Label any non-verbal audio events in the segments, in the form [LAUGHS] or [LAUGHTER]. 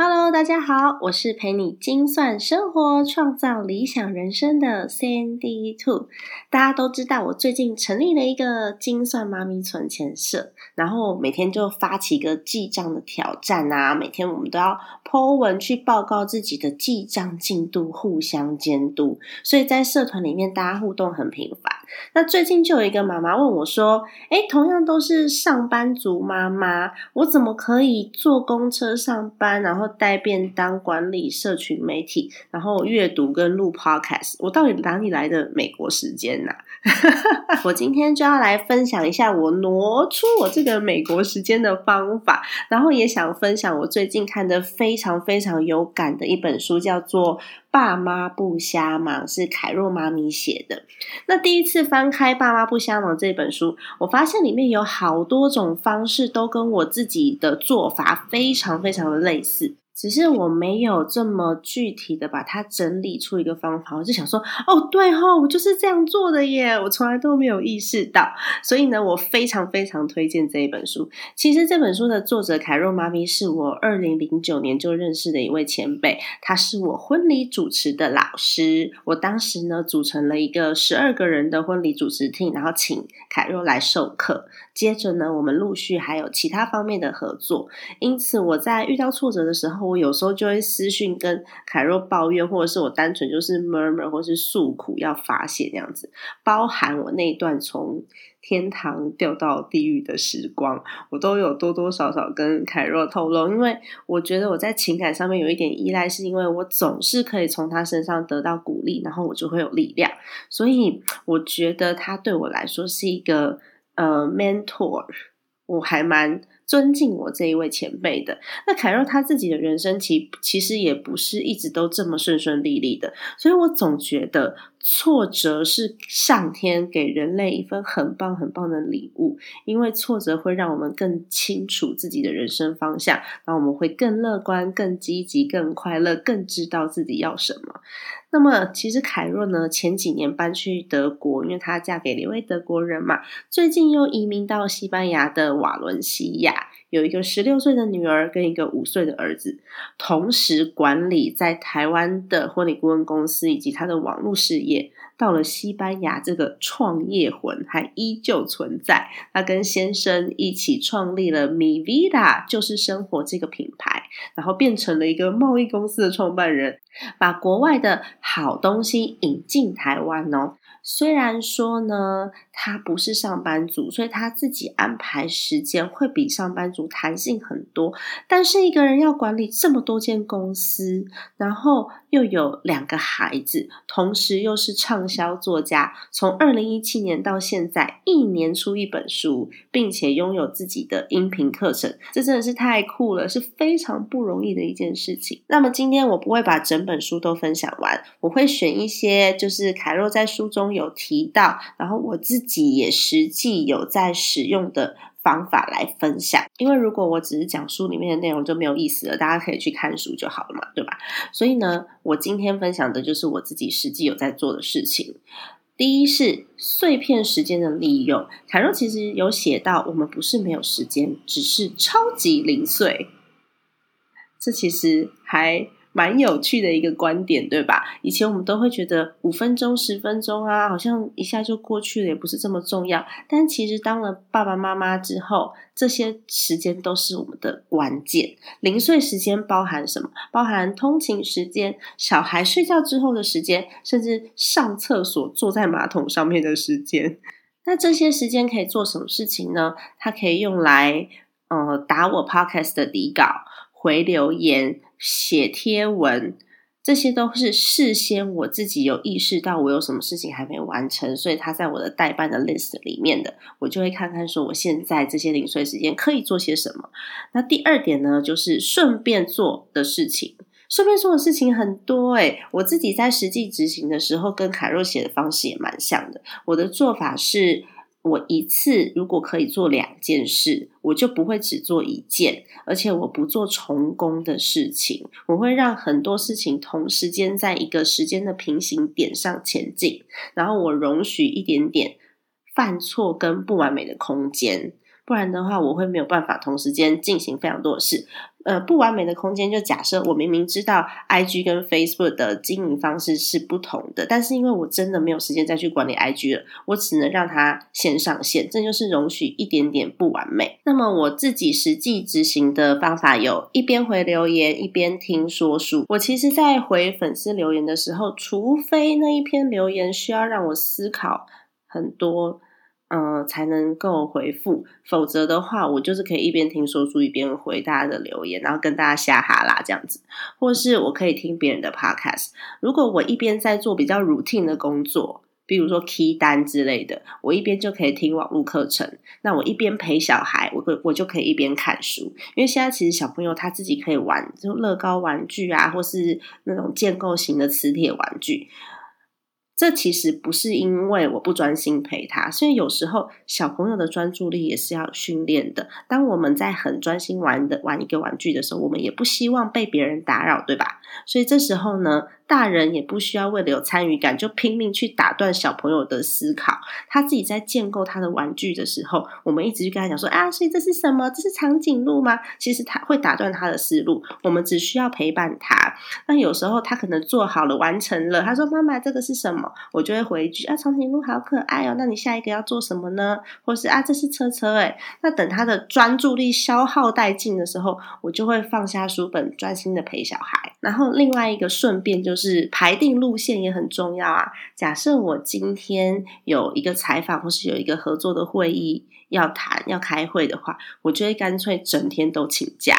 Hello，大家好，我是陪你精算生活、创造理想人生的 Sandy Two。大家都知道，我最近成立了一个精算妈咪存钱社，然后每天就发起一个记账的挑战啊，每天我们都要 po 文去报告自己的记账进度，互相监督。所以在社团里面，大家互动很频繁。那最近就有一个妈妈问我说：“诶，同样都是上班族妈妈，我怎么可以坐公车上班，然后？”带便当、管理社群媒体，然后阅读跟录 podcast，我到底哪里来的美国时间呐？[LAUGHS] 我今天就要来分享一下我挪出我这个美国时间的方法，然后也想分享我最近看的非常非常有感的一本书，叫做《爸妈不瞎忙》，是凯若妈咪写的。那第一次翻开《爸妈不瞎忙》这本书，我发现里面有好多种方式，都跟我自己的做法非常非常的类似。只是我没有这么具体的把它整理出一个方法，我就想说，哦，对哦，我就是这样做的耶，我从来都没有意识到。所以呢，我非常非常推荐这一本书。其实这本书的作者凯若妈咪是我二零零九年就认识的一位前辈，他是我婚礼主持的老师。我当时呢，组成了一个十二个人的婚礼主持 team，然后请凯若来授课。接着呢，我们陆续还有其他方面的合作。因此，我在遇到挫折的时候，我有时候就会私讯跟凯若抱怨，或者是我单纯就是 murmur 或是诉苦要发泄这样子，包含我那一段从天堂掉到地狱的时光，我都有多多少少跟凯若透露，因为我觉得我在情感上面有一点依赖，是因为我总是可以从他身上得到鼓励，然后我就会有力量，所以我觉得他对我来说是一个呃 mentor，我还蛮。尊敬我这一位前辈的那凯若他自己的人生其其实也不是一直都这么顺顺利利的，所以我总觉得挫折是上天给人类一份很棒很棒的礼物，因为挫折会让我们更清楚自己的人生方向，然后我们会更乐观、更积极、更快乐、更知道自己要什么。那么其实凯若呢前几年搬去德国，因为她嫁给了一位德国人嘛，最近又移民到西班牙的瓦伦西亚。有一个十六岁的女儿跟一个五岁的儿子，同时管理在台湾的婚礼顾问公司以及他的网络事业。到了西班牙，这个创业魂还依旧存在。他跟先生一起创立了 Mi Vida，就是生活这个品牌，然后变成了一个贸易公司的创办人，把国外的好东西引进台湾哦。虽然说呢，他不是上班族，所以他自己安排时间会比上班族弹性很多。但是一个人要管理这么多间公司，然后又有两个孩子，同时又是畅销作家，从二零一七年到现在，一年出一本书，并且拥有自己的音频课程，这真的是太酷了，是非常不容易的一件事情。那么今天我不会把整本书都分享完，我会选一些，就是凯若在书中。有提到，然后我自己也实际有在使用的方法来分享。因为如果我只是讲书里面的内容就没有意思了，大家可以去看书就好了嘛，对吧？所以呢，我今天分享的就是我自己实际有在做的事情。第一是碎片时间的利用。凯若其实有写到，我们不是没有时间，只是超级零碎。这其实还。蛮有趣的一个观点，对吧？以前我们都会觉得五分钟、十分钟啊，好像一下就过去了，也不是这么重要。但其实当了爸爸妈妈之后，这些时间都是我们的关键。零碎时间包含什么？包含通勤时间、小孩睡觉之后的时间，甚至上厕所坐在马桶上面的时间。[LAUGHS] 那这些时间可以做什么事情呢？它可以用来呃打我 podcast 的底稿、回留言。写贴文，这些都是事先我自己有意识到我有什么事情还没完成，所以它在我的代办的 list 里面的，我就会看看说我现在这些零碎时间可以做些什么。那第二点呢，就是顺便做的事情，顺便做的事情很多诶，我自己在实际执行的时候，跟凯若写的方式也蛮像的。我的做法是。我一次如果可以做两件事，我就不会只做一件，而且我不做重工的事情，我会让很多事情同时间在一个时间的平行点上前进，然后我容许一点点犯错跟不完美的空间。不然的话，我会没有办法同时间进行非常多的事。呃，不完美的空间就假设我明明知道 I G 跟 Facebook 的经营方式是不同的，但是因为我真的没有时间再去管理 I G 了，我只能让它先上线。这就是容许一点点不完美。那么我自己实际执行的方法有一边回留言一边听说书。我其实，在回粉丝留言的时候，除非那一篇留言需要让我思考很多。嗯，才能够回复，否则的话，我就是可以一边听说书一边回大家的留言，然后跟大家瞎哈啦这样子，或是我可以听别人的 podcast。如果我一边在做比较 routine 的工作，比如说 key 单之类的，我一边就可以听网络课程。那我一边陪小孩，我我就可以一边看书，因为现在其实小朋友他自己可以玩，就乐高玩具啊，或是那种建构型的磁铁玩具。这其实不是因为我不专心陪他，所以有时候小朋友的专注力也是要训练的。当我们在很专心玩的玩一个玩具的时候，我们也不希望被别人打扰，对吧？所以这时候呢。大人也不需要为了有参与感就拼命去打断小朋友的思考。他自己在建构他的玩具的时候，我们一直去跟他讲说：“啊，所以这是什么？这是长颈鹿吗？”其实他会打断他的思路。我们只需要陪伴他。那有时候他可能做好了、完成了，他说：“妈妈，这个是什么？”我就会回一句：“啊，长颈鹿好可爱哦。”那你下一个要做什么呢？或是啊，这是车车哎。那等他的专注力消耗殆尽的时候，我就会放下书本，专心的陪小孩。然后另外一个顺便就。是排定路线也很重要啊。假设我今天有一个采访或是有一个合作的会议要谈要开会的话，我就会干脆整天都请假。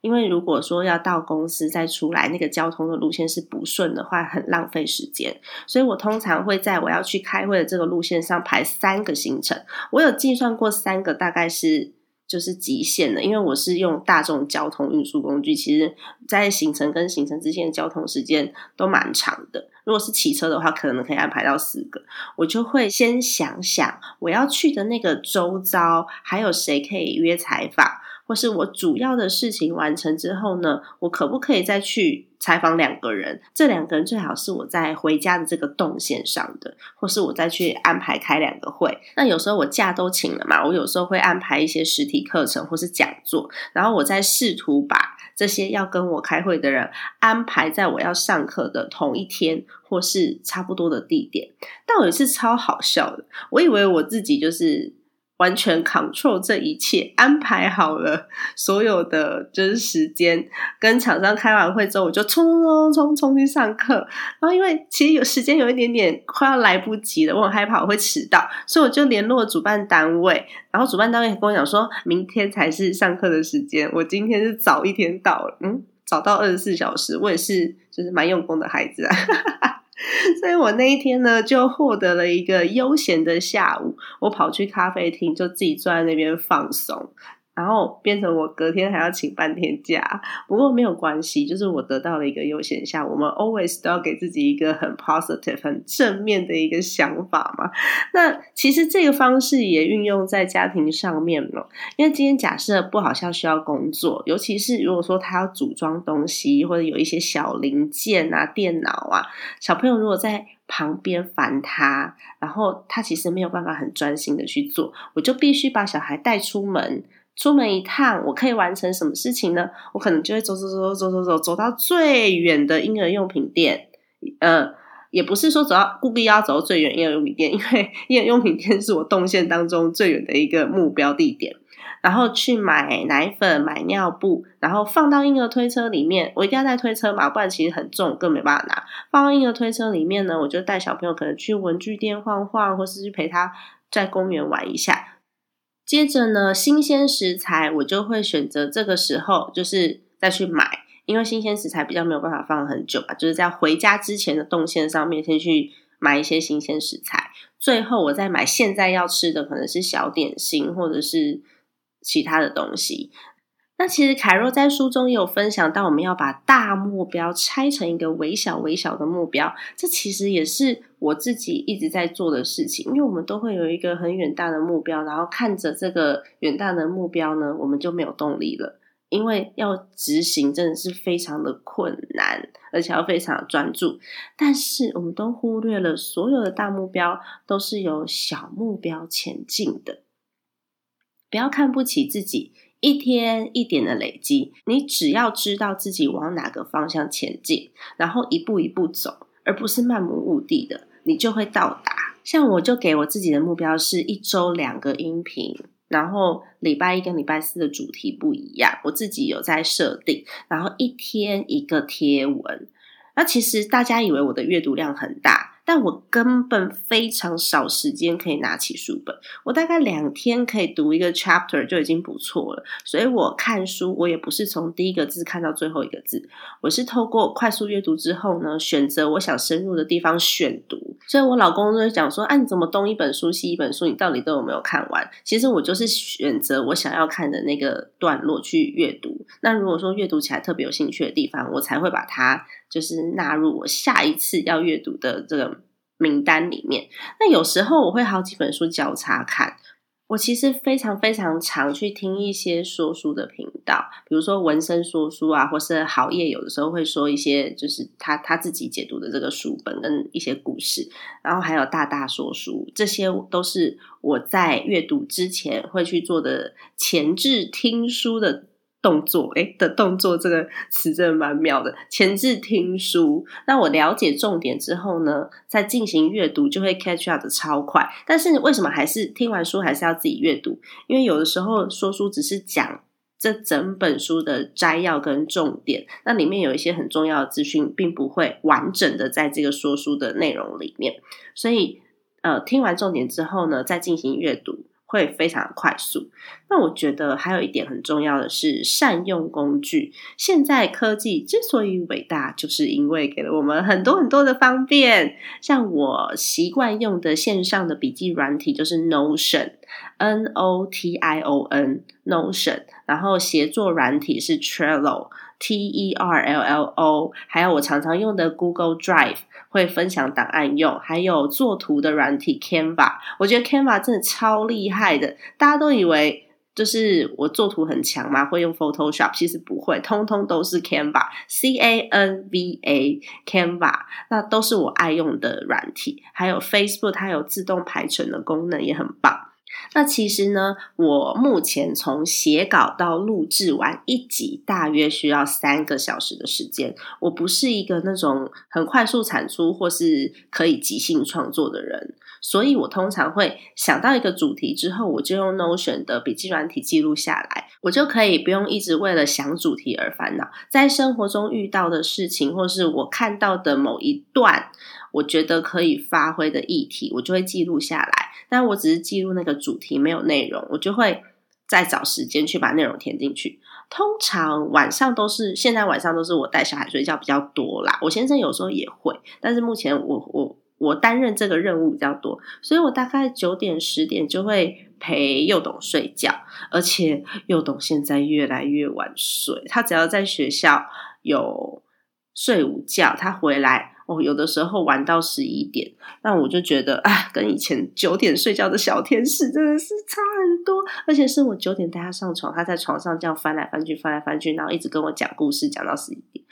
因为如果说要到公司再出来，那个交通的路线是不顺的话，很浪费时间。所以我通常会在我要去开会的这个路线上排三个行程。我有计算过三个，大概是。就是极限的，因为我是用大众交通运输工具，其实在行程跟行程之间的交通时间都蛮长的。如果是骑车的话，可能可以安排到四个。我就会先想想我要去的那个周遭还有谁可以约采访。或是我主要的事情完成之后呢，我可不可以再去采访两个人？这两个人最好是我在回家的这个动线上的，或是我再去安排开两个会。那有时候我假都请了嘛，我有时候会安排一些实体课程或是讲座，然后我再试图把这些要跟我开会的人安排在我要上课的同一天或是差不多的地点。但我也是超好笑的，我以为我自己就是。完全 control 这一切，安排好了 [LAUGHS] 所有的就是时间。跟厂商开完会之后，我就冲冲冲冲冲去上课。然后因为其实有时间有一点点快要来不及了，我很害怕我会迟到，所以我就联络主办单位。然后主办单位跟我讲说，明天才是上课的时间，我今天是早一天到，嗯，早到二十四小时。我也是就是蛮用功的孩子啊。[LAUGHS] 所以我那一天呢，就获得了一个悠闲的下午。我跑去咖啡厅，就自己坐在那边放松。然后变成我隔天还要请半天假，不过没有关系，就是我得到了一个悠闲下。我们 always 都要给自己一个很 positive、很正面的一个想法嘛。那其实这个方式也运用在家庭上面了。因为今天假设不好像需要工作，尤其是如果说他要组装东西，或者有一些小零件啊、电脑啊，小朋友如果在旁边烦他，然后他其实没有办法很专心的去做，我就必须把小孩带出门。出门一趟，我可以完成什么事情呢？我可能就会走走走走走走走到最远的婴儿用品店。呃，也不是说走到故意要走到最远婴儿用品店，因为婴儿用品店是我动线当中最远的一个目标地点。然后去买奶粉、买尿布，然后放到婴儿推车里面。我一定要带推车嘛，不然其实很重，更没办法拿。放到婴儿推车里面呢，我就带小朋友可能去文具店晃晃，或是去陪他在公园玩一下。接着呢，新鲜食材我就会选择这个时候，就是再去买，因为新鲜食材比较没有办法放很久吧，就是在回家之前的动线上面先去买一些新鲜食材，最后我再买现在要吃的可能是小点心或者是其他的东西。那其实凯若在书中有分享到，我们要把大目标拆成一个微小微小的目标，这其实也是我自己一直在做的事情。因为我们都会有一个很远大的目标，然后看着这个远大的目标呢，我们就没有动力了，因为要执行真的是非常的困难，而且要非常专注。但是我们都忽略了，所有的大目标都是由小目标前进的，不要看不起自己。一天一点的累积，你只要知道自己往哪个方向前进，然后一步一步走，而不是漫无目的的，你就会到达。像我就给我自己的目标是一周两个音频，然后礼拜一跟礼拜四的主题不一样，我自己有在设定，然后一天一个贴文。那其实大家以为我的阅读量很大。但我根本非常少时间可以拿起书本，我大概两天可以读一个 chapter 就已经不错了。所以我看书，我也不是从第一个字看到最后一个字，我是透过快速阅读之后呢，选择我想深入的地方选读。所以我老公就会讲说：“啊，你怎么东一本书西一本书，你到底都有没有看完？”其实我就是选择我想要看的那个段落去阅读。那如果说阅读起来特别有兴趣的地方，我才会把它就是纳入我下一次要阅读的这个。名单里面，那有时候我会好几本书交叉看。我其实非常非常常去听一些说书的频道，比如说文生说书啊，或是好业有的时候会说一些就是他他自己解读的这个书本跟一些故事，然后还有大大说书，这些都是我在阅读之前会去做的前置听书的。动作诶的动作这个词真的蛮妙的。前置听书，那我了解重点之后呢，再进行阅读就会 catch up 的超快。但是为什么还是听完书还是要自己阅读？因为有的时候说书只是讲这整本书的摘要跟重点，那里面有一些很重要的资讯，并不会完整的在这个说书的内容里面。所以呃，听完重点之后呢，再进行阅读。会非常快速。那我觉得还有一点很重要的是善用工具。现在科技之所以伟大，就是因为给了我们很多很多的方便。像我习惯用的线上的笔记软体就是 Notion，N O T I O N，Notion。然后协作软体是 Trello。T E R L L O，还有我常常用的 Google Drive 会分享档案用，还有做图的软体 Canva，我觉得 Canva 真的超厉害的。大家都以为就是我做图很强嘛，会用 Photoshop，其实不会，通通都是 Canva，C A N V A Canva，那都是我爱用的软体。还有 Facebook，它有自动排程的功能，也很棒。那其实呢，我目前从写稿到录制完一集，大约需要三个小时的时间。我不是一个那种很快速产出或是可以即兴创作的人，所以我通常会想到一个主题之后，我就用 Notion 的笔记软体记录下来，我就可以不用一直为了想主题而烦恼。在生活中遇到的事情，或是我看到的某一段。我觉得可以发挥的议题，我就会记录下来。但我只是记录那个主题，没有内容，我就会再找时间去把内容填进去。通常晚上都是，现在晚上都是我带小孩睡觉比较多啦。我先生有时候也会，但是目前我我我担任这个任务比较多，所以我大概九点十点就会陪幼董睡觉。而且幼董现在越来越晚睡，他只要在学校有睡午觉，他回来。哦，有的时候玩到十一点，那我就觉得啊，跟以前九点睡觉的小天使真的是差很多。而且是我九点带他上床，他在床上这样翻来翻去，翻来翻去，然后一直跟我讲故事，讲到十一点。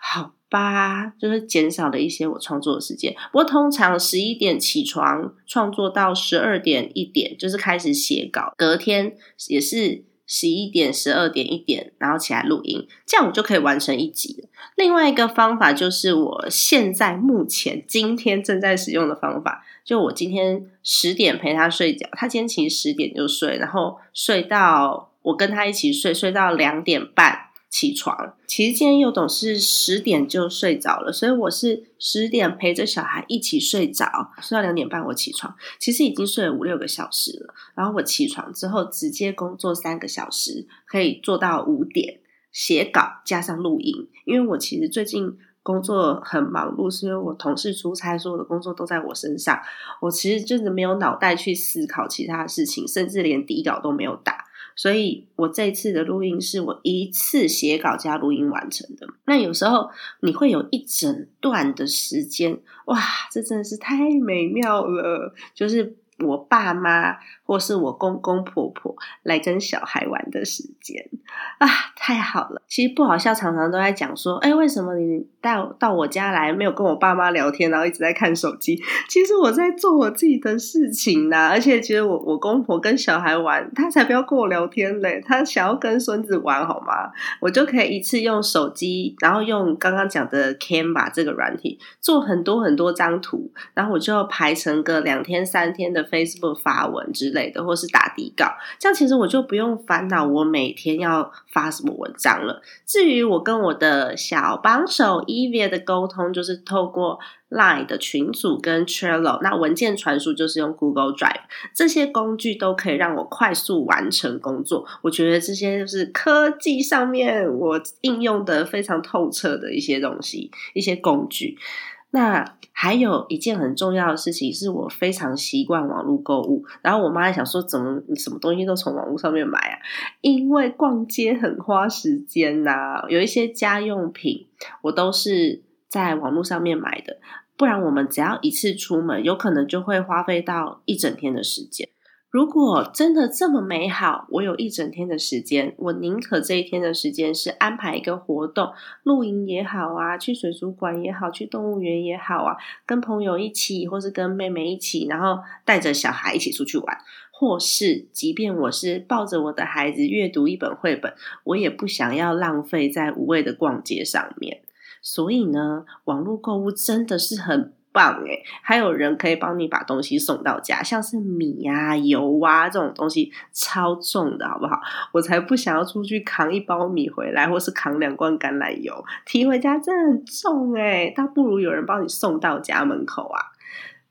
好吧，就是减少了一些我创作的时间。不过通常十一点起床创作到十二点一点，就是开始写稿，隔天也是。十一点、十二点、一点，然后起来录音，这样我就可以完成一集。另外一个方法就是我现在目前今天正在使用的方法，就我今天十点陪他睡觉，他今天其实十点就睡，然后睡到我跟他一起睡，睡到两点半。起床，其实今天幼董是十点就睡着了，所以我是十点陪着小孩一起睡着，睡到两点半我起床，其实已经睡了五六个小时了。然后我起床之后直接工作三个小时，可以做到五点，写稿加上录音，因为我其实最近工作很忙碌，是因为我同事出差，所有的工作都在我身上，我其实真的没有脑袋去思考其他的事情，甚至连底稿都没有打。所以我这次的录音是我一次写稿加录音完成的。那有时候你会有一整段的时间，哇，这真的是太美妙了，就是我爸妈。或是我公公婆婆来跟小孩玩的时间啊，太好了！其实不好笑，常常都在讲说，哎，为什么你到到我家来没有跟我爸妈聊天，然后一直在看手机？其实我在做我自己的事情呐，而且其实我我公婆跟小孩玩，他才不要跟我聊天嘞，他想要跟孙子玩，好吗？我就可以一次用手机，然后用刚刚讲的 Canva 这个软体做很多很多张图，然后我就排成个两天三天的 Facebook 发文之类。的，或是打底稿，这样其实我就不用烦恼我每天要发什么文章了。至于我跟我的小帮手 Evia 的沟通，就是透过 Line 的群组跟 Trello，那文件传输就是用 Google Drive，这些工具都可以让我快速完成工作。我觉得这些就是科技上面我应用的非常透彻的一些东西，一些工具。那还有一件很重要的事情，是我非常习惯网络购物。然后我妈想说，怎么你什么东西都从网络上面买啊？因为逛街很花时间呐。有一些家用品，我都是在网络上面买的。不然我们只要一次出门，有可能就会花费到一整天的时间。如果真的这么美好，我有一整天的时间，我宁可这一天的时间是安排一个活动，露营也好啊，去水族馆也好，去动物园也好啊，跟朋友一起，或是跟妹妹一起，然后带着小孩一起出去玩，或是即便我是抱着我的孩子阅读一本绘本，我也不想要浪费在无谓的逛街上面。所以呢，网络购物真的是很。棒诶还有人可以帮你把东西送到家，像是米啊、油啊这种东西超重的，好不好？我才不想要出去扛一包米回来，或是扛两罐橄榄油提回家，真的很重诶倒不如有人帮你送到家门口啊。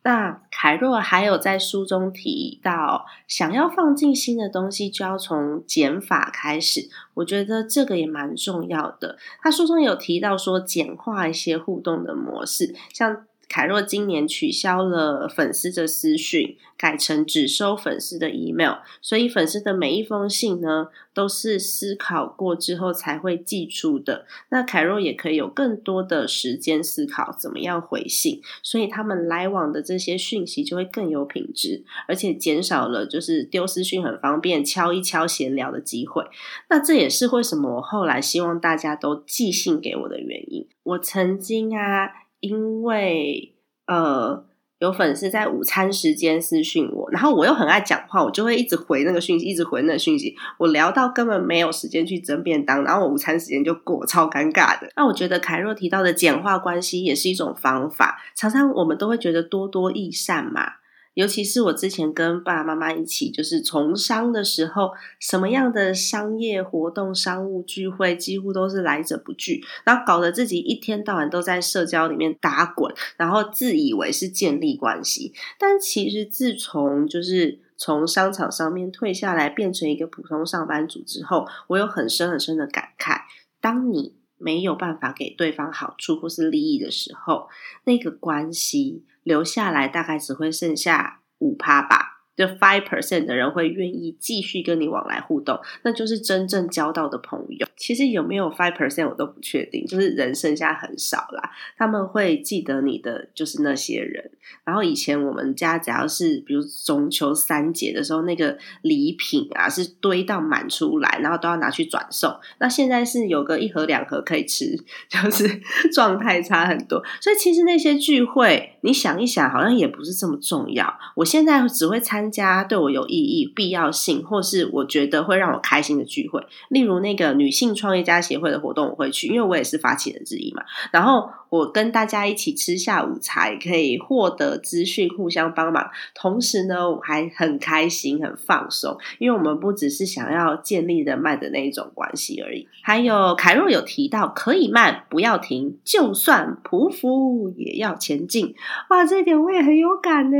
那凯若还有在书中提到，想要放进新的东西，就要从减法开始。我觉得这个也蛮重要的。他书中有提到说，简化一些互动的模式，像。凯若今年取消了粉丝的私讯，改成只收粉丝的 email，所以粉丝的每一封信呢，都是思考过之后才会寄出的。那凯若也可以有更多的时间思考怎么样回信，所以他们来往的这些讯息就会更有品质，而且减少了就是丢私讯很方便敲一敲闲聊的机会。那这也是为什么我后来希望大家都寄信给我的原因。我曾经啊。因为呃，有粉丝在午餐时间私讯我，然后我又很爱讲话，我就会一直回那个讯息，一直回那个讯息。我聊到根本没有时间去蒸便当，然后我午餐时间就过，超尴尬的。那我觉得凯若提到的简化关系也是一种方法，常常我们都会觉得多多益善嘛。尤其是我之前跟爸爸妈妈一起就是从商的时候，什么样的商业活动、商务聚会几乎都是来者不拒，然后搞得自己一天到晚都在社交里面打滚，然后自以为是建立关系。但其实自从就是从商场上面退下来，变成一个普通上班族之后，我有很深很深的感慨：当你没有办法给对方好处或是利益的时候，那个关系。留下来大概只会剩下五趴吧。就 five percent 的人会愿意继续跟你往来互动，那就是真正交到的朋友。其实有没有 five percent 我都不确定，就是人剩下很少啦。他们会记得你的就是那些人。然后以前我们家只要是比如中秋三节的时候，那个礼品啊是堆到满出来，然后都要拿去转送。那现在是有个一盒两盒可以吃，[LAUGHS] 就是状态差很多。所以其实那些聚会，你想一想，好像也不是这么重要。我现在只会参。家对我有意义、必要性，或是我觉得会让我开心的聚会，例如那个女性创业家协会的活动，我会去，因为我也是发起人之一嘛。然后。我跟大家一起吃下午茶，可以获得资讯，互相帮忙。同时呢，我还很开心、很放松，因为我们不只是想要建立人脉的那一种关系而已。还有凯若有提到，可以慢，不要停，就算匍匐也要前进。哇，这一点我也很有感呢。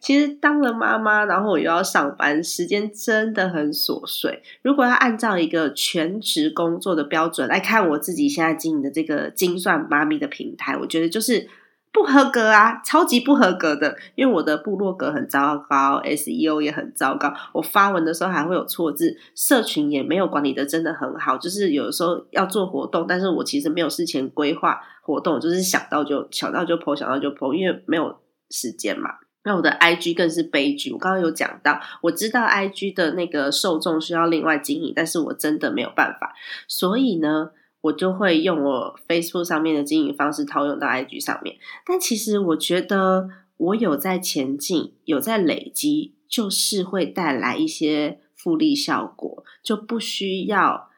其实当了妈妈，然后我又要上班，时间真的很琐碎。如果要按照一个全职工作的标准来看我自己现在经营的这个精算妈咪的品平台，我觉得就是不合格啊，超级不合格的。因为我的部落格很糟糕，SEO 也很糟糕，我发文的时候还会有错字，社群也没有管理的真的很好。就是有的时候要做活动，但是我其实没有事前规划活动，就是想到就想到就 po，想到就 po，因为没有时间嘛。那我的 IG 更是悲剧。我刚刚有讲到，我知道 IG 的那个受众需要另外经营，但是我真的没有办法，所以呢，我就会用我 Facebook 上面的经营方式套用到 IG 上面。但其实我觉得，我有在前进，有在累积，就是会带来一些复利效果，就不需要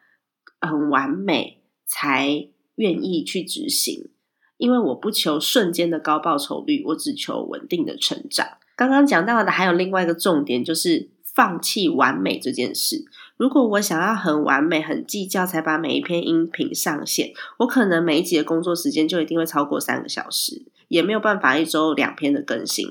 很完美才愿意去执行。因为我不求瞬间的高报酬率，我只求稳定的成长。刚刚讲到的还有另外一个重点，就是放弃完美这件事。如果我想要很完美、很计较才把每一篇音频上线，我可能每一集的工作时间就一定会超过三个小时，也没有办法一周两篇的更新。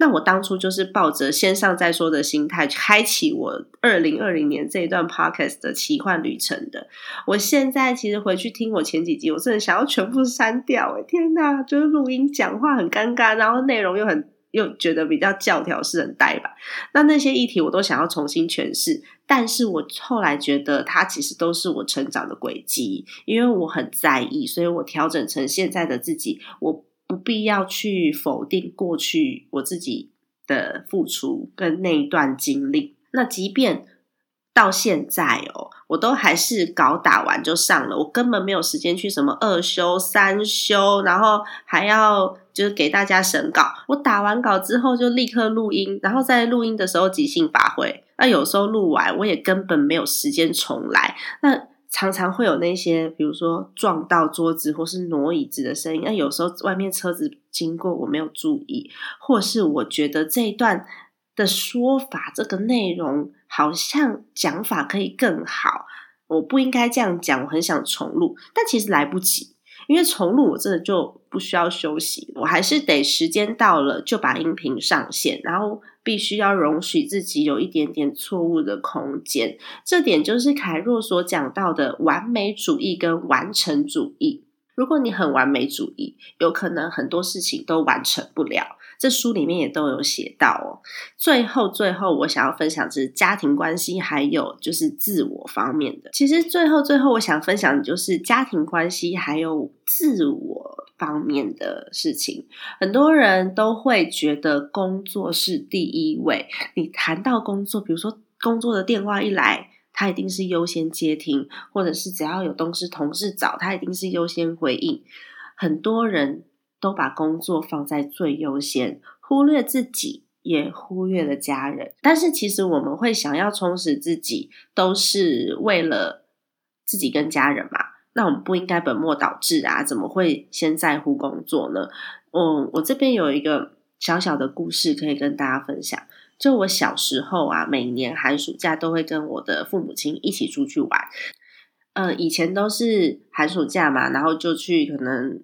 那我当初就是抱着先上再说的心态，开启我二零二零年这一段 podcast 的奇幻旅程的。我现在其实回去听我前几集，我真的想要全部删掉。哎，天哪，就是录音讲话很尴尬，然后内容又很又觉得比较教条式很呆板。那那些议题我都想要重新诠释，但是我后来觉得它其实都是我成长的轨迹，因为我很在意，所以我调整成现在的自己。我。不必要去否定过去我自己的付出跟那一段经历。那即便到现在哦，我都还是搞打完就上了，我根本没有时间去什么二修三修，然后还要就是给大家审稿。我打完稿之后就立刻录音，然后在录音的时候即兴发挥。那有时候录完我也根本没有时间重来。那常常会有那些，比如说撞到桌子或是挪椅子的声音。那有时候外面车子经过，我没有注意，或是我觉得这一段的说法，这个内容好像讲法可以更好，我不应该这样讲。我很想重录，但其实来不及，因为重录我真的就不需要休息，我还是得时间到了就把音频上线，然后。必须要容许自己有一点点错误的空间，这点就是凯若所讲到的完美主义跟完成主义。如果你很完美主义，有可能很多事情都完成不了。这书里面也都有写到哦。最后，最后我想要分享是家庭关系，还有就是自我方面的。其实最后，最后我想分享的就是家庭关系还有自我方面的事情。很多人都会觉得工作是第一位。你谈到工作，比如说工作的电话一来，他一定是优先接听，或者是只要有东西同事找他，一定是优先回应。很多人。都把工作放在最优先，忽略自己，也忽略了家人。但是其实我们会想要充实自己，都是为了自己跟家人嘛？那我们不应该本末倒置啊？怎么会先在乎工作呢？嗯，我这边有一个小小的故事可以跟大家分享。就我小时候啊，每年寒暑假都会跟我的父母亲一起出去玩。嗯，以前都是寒暑假嘛，然后就去可能。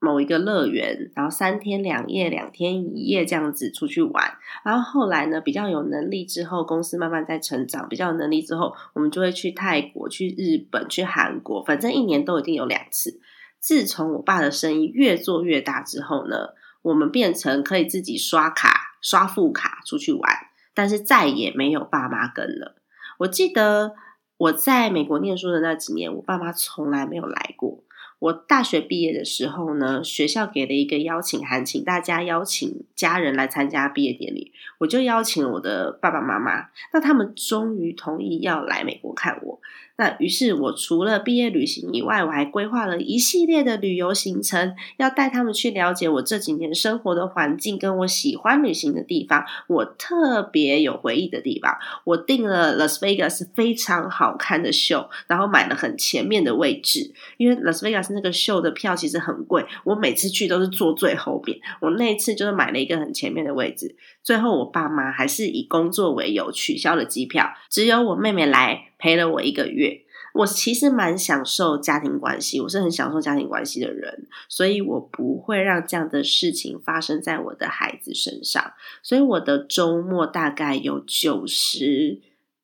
某一个乐园，然后三天两夜、两天一夜这样子出去玩，然后后来呢，比较有能力之后，公司慢慢在成长，比较有能力之后，我们就会去泰国、去日本、去韩国，反正一年都一定有两次。自从我爸的生意越做越大之后呢，我们变成可以自己刷卡、刷副卡出去玩，但是再也没有爸妈跟了。我记得我在美国念书的那几年，我爸妈从来没有来过。我大学毕业的时候呢，学校给了一个邀请函，请大家邀请家人来参加毕业典礼。我就邀请了我的爸爸妈妈，那他们终于同意要来美国看我。那于是我除了毕业旅行以外，我还规划了一系列的旅游行程，要带他们去了解我这几年生活的环境，跟我喜欢旅行的地方，我特别有回忆的地方。我订了 Las Vegas 非常好看的秀，然后买了很前面的位置，因为 Las Vegas 那个秀的票其实很贵，我每次去都是坐最后面。我那一次就是买了一个很前面的位置，最后我爸妈还是以工作为由取消了机票，只有我妹妹来。陪了我一个月，我其实蛮享受家庭关系，我是很享受家庭关系的人，所以我不会让这样的事情发生在我的孩子身上。所以我的周末大概有九十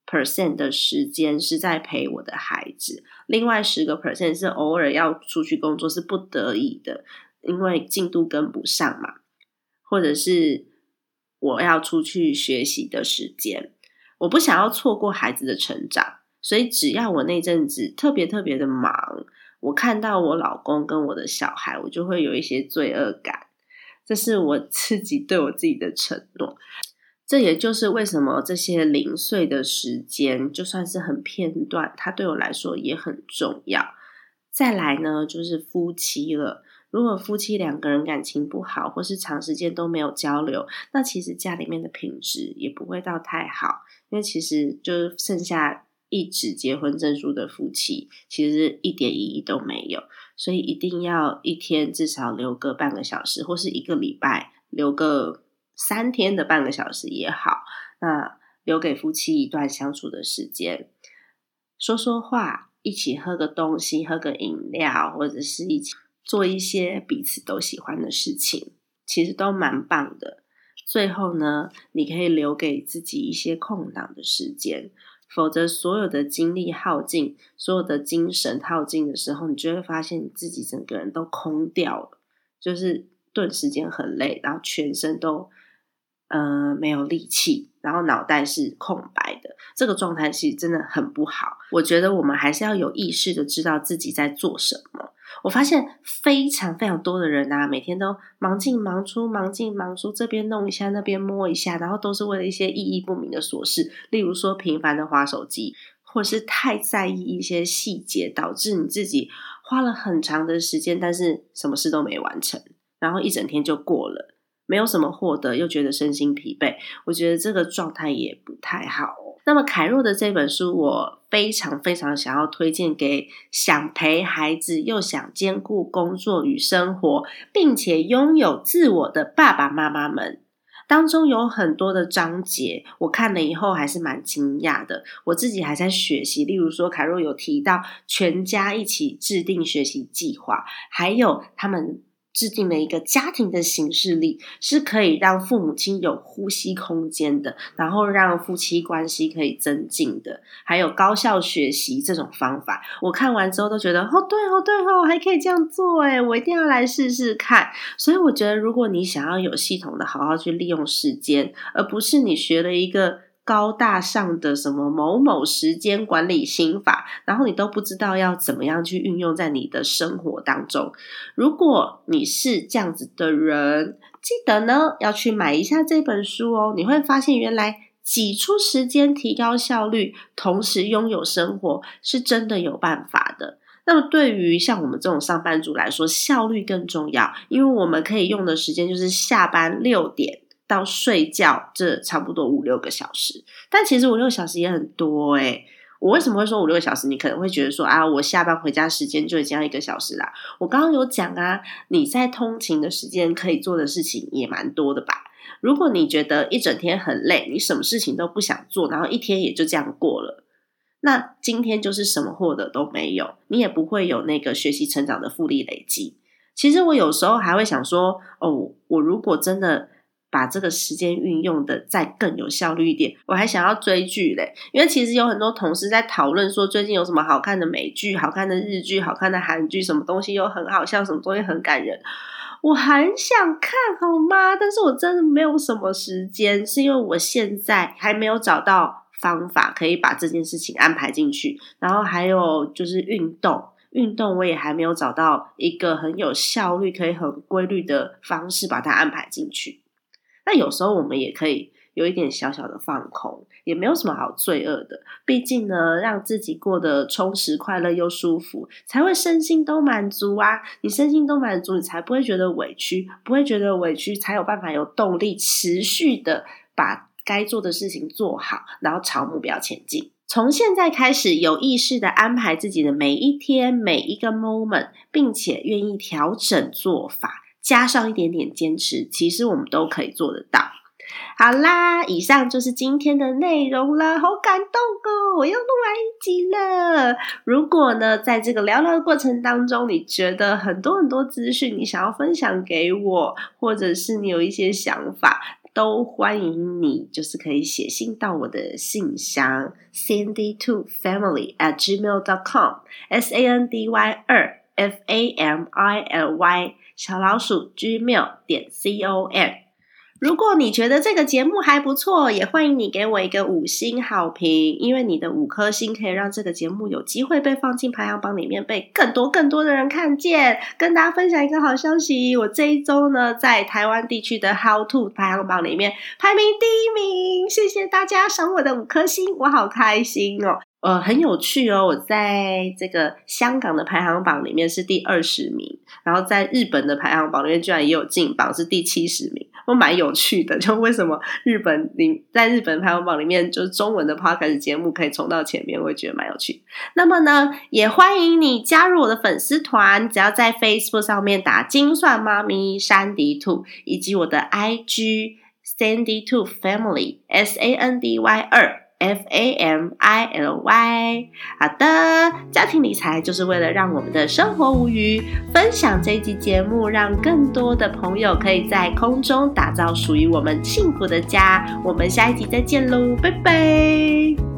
percent 的时间是在陪我的孩子，另外十个 percent 是偶尔要出去工作，是不得已的，因为进度跟不上嘛，或者是我要出去学习的时间，我不想要错过孩子的成长。所以，只要我那阵子特别特别的忙，我看到我老公跟我的小孩，我就会有一些罪恶感。这是我 [LAUGHS] 自己对我自己的承诺。这也就是为什么这些零碎的时间，就算是很片段，它对我来说也很重要。再来呢，就是夫妻了。如果夫妻两个人感情不好，或是长时间都没有交流，那其实家里面的品质也不会到太好，因为其实就剩下。一纸结婚证书的夫妻，其实一点意义都没有，所以一定要一天至少留个半个小时，或是一个礼拜留个三天的半个小时也好。那留给夫妻一段相处的时间，说说话，一起喝个东西，喝个饮料，或者是一起做一些彼此都喜欢的事情，其实都蛮棒的。最后呢，你可以留给自己一些空档的时间。否则，所有的精力耗尽，所有的精神耗尽的时候，你就会发现你自己整个人都空掉了，就是顿时间很累，然后全身都呃没有力气，然后脑袋是空白的。这个状态其实真的很不好。我觉得我们还是要有意识的知道自己在做什么。我发现非常非常多的人啊，每天都忙进忙出，忙进忙出，这边弄一下，那边摸一下，然后都是为了一些意义不明的琐事，例如说频繁的划手机，或是太在意一些细节，导致你自己花了很长的时间，但是什么事都没完成，然后一整天就过了，没有什么获得，又觉得身心疲惫，我觉得这个状态也不太好。那么凯若的这本书，我非常非常想要推荐给想陪孩子又想兼顾工作与生活，并且拥有自我的爸爸妈妈们。当中有很多的章节，我看了以后还是蛮惊讶的。我自己还在学习，例如说凯若有提到全家一起制定学习计划，还有他们。制定了一个家庭的形式力，是可以让父母亲有呼吸空间的，然后让夫妻关系可以增进的，还有高效学习这种方法。我看完之后都觉得，哦，对哦，对哦，还可以这样做，诶我一定要来试试看。所以我觉得，如果你想要有系统的好好去利用时间，而不是你学了一个。高大上的什么某某时间管理心法，然后你都不知道要怎么样去运用在你的生活当中。如果你是这样子的人，记得呢要去买一下这本书哦。你会发现，原来挤出时间提高效率，同时拥有生活，是真的有办法的。那么对于像我们这种上班族来说，效率更重要，因为我们可以用的时间就是下班六点。到睡觉这差不多五六个小时，但其实五六小时也很多诶我为什么会说五六个小时？你可能会觉得说啊，我下班回家时间就已经要一个小时啦。我刚刚有讲啊，你在通勤的时间可以做的事情也蛮多的吧？如果你觉得一整天很累，你什么事情都不想做，然后一天也就这样过了，那今天就是什么获得都没有，你也不会有那个学习成长的复利累积。其实我有时候还会想说，哦，我如果真的。把这个时间运用的再更有效率一点，我还想要追剧嘞，因为其实有很多同事在讨论说最近有什么好看的美剧、好看的日剧、好看的韩剧，什么东西又很好笑，什么东西很感人，我很想看好吗？但是我真的没有什么时间，是因为我现在还没有找到方法可以把这件事情安排进去，然后还有就是运动，运动我也还没有找到一个很有效率、可以很规律的方式把它安排进去。那有时候我们也可以有一点小小的放空，也没有什么好罪恶的。毕竟呢，让自己过得充实、快乐又舒服，才会身心都满足啊！你身心都满足，你才不会觉得委屈，不会觉得委屈，才有办法有动力持续的把该做的事情做好，然后朝目标前进。从现在开始，有意识的安排自己的每一天、每一个 moment，并且愿意调整做法。加上一点点坚持，其实我们都可以做得到。好啦，以上就是今天的内容了，好感动哦！我又录完一集了。如果呢，在这个聊聊的过程当中，你觉得很多很多资讯，你想要分享给我，或者是你有一些想法，都欢迎你，就是可以写信到我的信箱 sandy two family at gmail dot com s a n d y 二 f a m i l y 小老鼠 gmail 点 c o m。如果你觉得这个节目还不错，也欢迎你给我一个五星好评，因为你的五颗星可以让这个节目有机会被放进排行榜里面，被更多更多的人看见。跟大家分享一个好消息，我这一周呢在台湾地区的 How to 排行榜里面排名第一名，谢谢大家赏我的五颗星，我好开心哦。呃，很有趣哦，我在这个香港的排行榜里面是第二十名，然后在日本的排行榜里面居然也有进榜，是第七十名。我蛮有趣的，[LAUGHS] 就为什么日本里在日本排行榜里面，就是中文的 podcast 节目可以冲到前面，我也觉得蛮有趣。那么呢，也欢迎你加入我的粉丝团，只要在 Facebook 上面打“精算妈咪山迪兔”以及我的 IG Sandy Two Family S A N D Y 二。F A M I L Y，好的，家庭理财就是为了让我们的生活无余。分享这一集节目，让更多的朋友可以在空中打造属于我们幸福的家。我们下一集再见喽，拜拜。